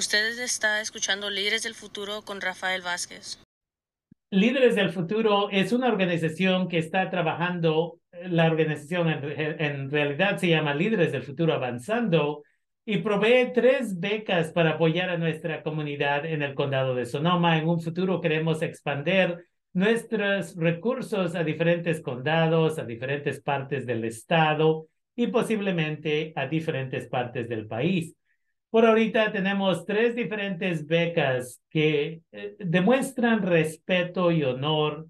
Usted está escuchando Líderes del Futuro con Rafael Vázquez. Líderes del Futuro es una organización que está trabajando, la organización en, en, realidad se llama Líderes del Futuro Avanzando y provee tres becas para apoyar a nuestra comunidad en el condado de Sonoma. En un futuro queremos expandir nuestros recursos a diferentes condados, a diferentes partes del estado y posiblemente a diferentes partes del país. Por ahorita tenemos tres diferentes becas que eh, demuestran respeto y honor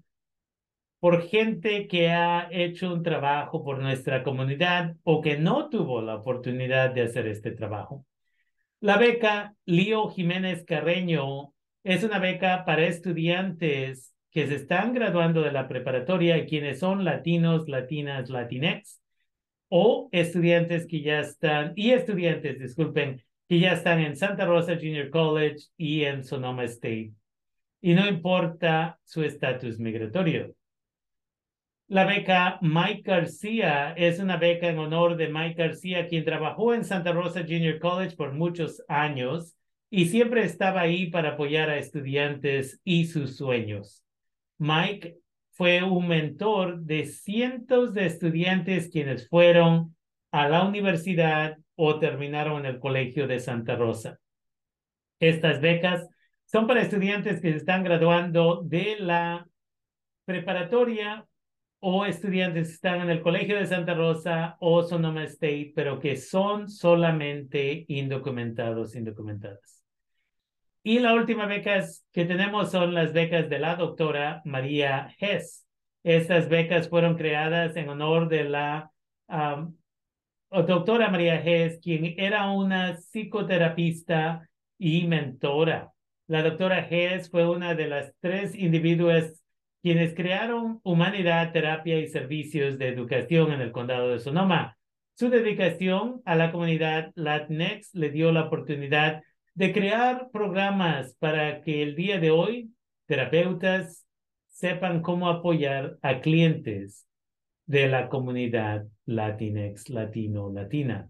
por gente que ha hecho un trabajo por nuestra comunidad o que no tuvo la oportunidad de hacer este trabajo. La beca Lío Jiménez Carreño es una beca para estudiantes que se están graduando de la preparatoria y quienes son latinos, latinas, latinex, o estudiantes que ya están, y estudiantes, disculpen, que ya están en Santa Rosa Junior College y en Sonoma State. Y no importa su estatus migratorio. La beca Mike García es una beca en honor de Mike García, quien trabajó en Santa Rosa Junior College por muchos años y siempre estaba ahí para apoyar a estudiantes y sus sueños. Mike fue un mentor de cientos de estudiantes quienes fueron a la universidad o terminaron en el colegio de Santa Rosa. Estas becas son para estudiantes que se están graduando de la preparatoria o estudiantes que están en el colegio de Santa Rosa o Sonoma State, pero que son solamente indocumentados, indocumentadas. Y la última beca que tenemos son las becas de la doctora María Hess. Estas becas fueron creadas en honor de la doctora María Hess, quien era una psicoterapista y mentora. La doctora Hess fue una de las tres individuos quienes crearon Humanidad, Terapia y Servicios de Educación en el condado de Sonoma. Su dedicación a la comunidad Latinx le dio la oportunidad de crear programas para que el día de hoy terapeutas sepan cómo apoyar a clientes de la comunidad Latinx, latino, latina.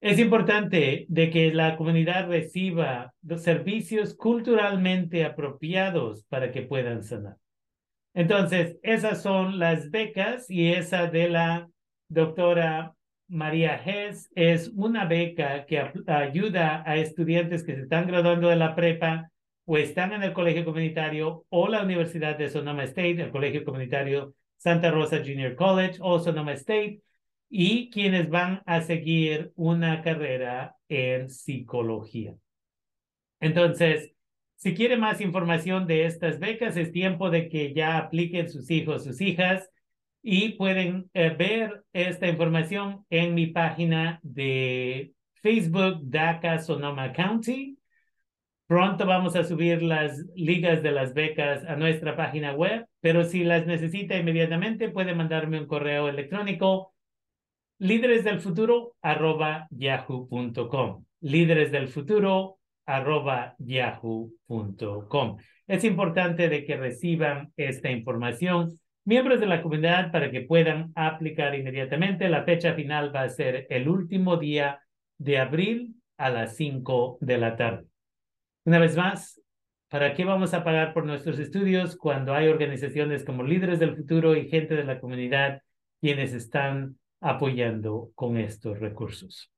Es importante de que la comunidad reciba los servicios culturalmente apropiados para que puedan sanar. Entonces, esas son las becas y esa de la doctora María Hess es una beca que ayuda a estudiantes que se están graduando de la prepa o están en el colegio comunitario o la Universidad de Sonoma State, el colegio comunitario Santa Rosa Junior College Sonoma State, y quienes van a seguir una carrera en psicología. Entonces, si quiere más información de estas becas, es tiempo de que ya apliquen sus hijos, sus hijas, y pueden eh, ver esta información en mi página de Facebook, DACA Sonoma County. Pronto vamos a subir las ligas de las becas a nuestra página web, pero si las necesita inmediatamente, puede mandarme un correo electrónico líderes del futuro arroba yahoo.com. Líderes del futuro arroba yahoo.com. Es importante de que reciban esta información miembros de la comunidad para que puedan aplicar inmediatamente. La fecha final va a ser el último día de abril a las 5 de la tarde. Una vez más, ¿para qué vamos a pagar por nuestros estudios cuando hay organizaciones como Líderes del Futuro y gente de la comunidad quienes están apoyando con estos recursos?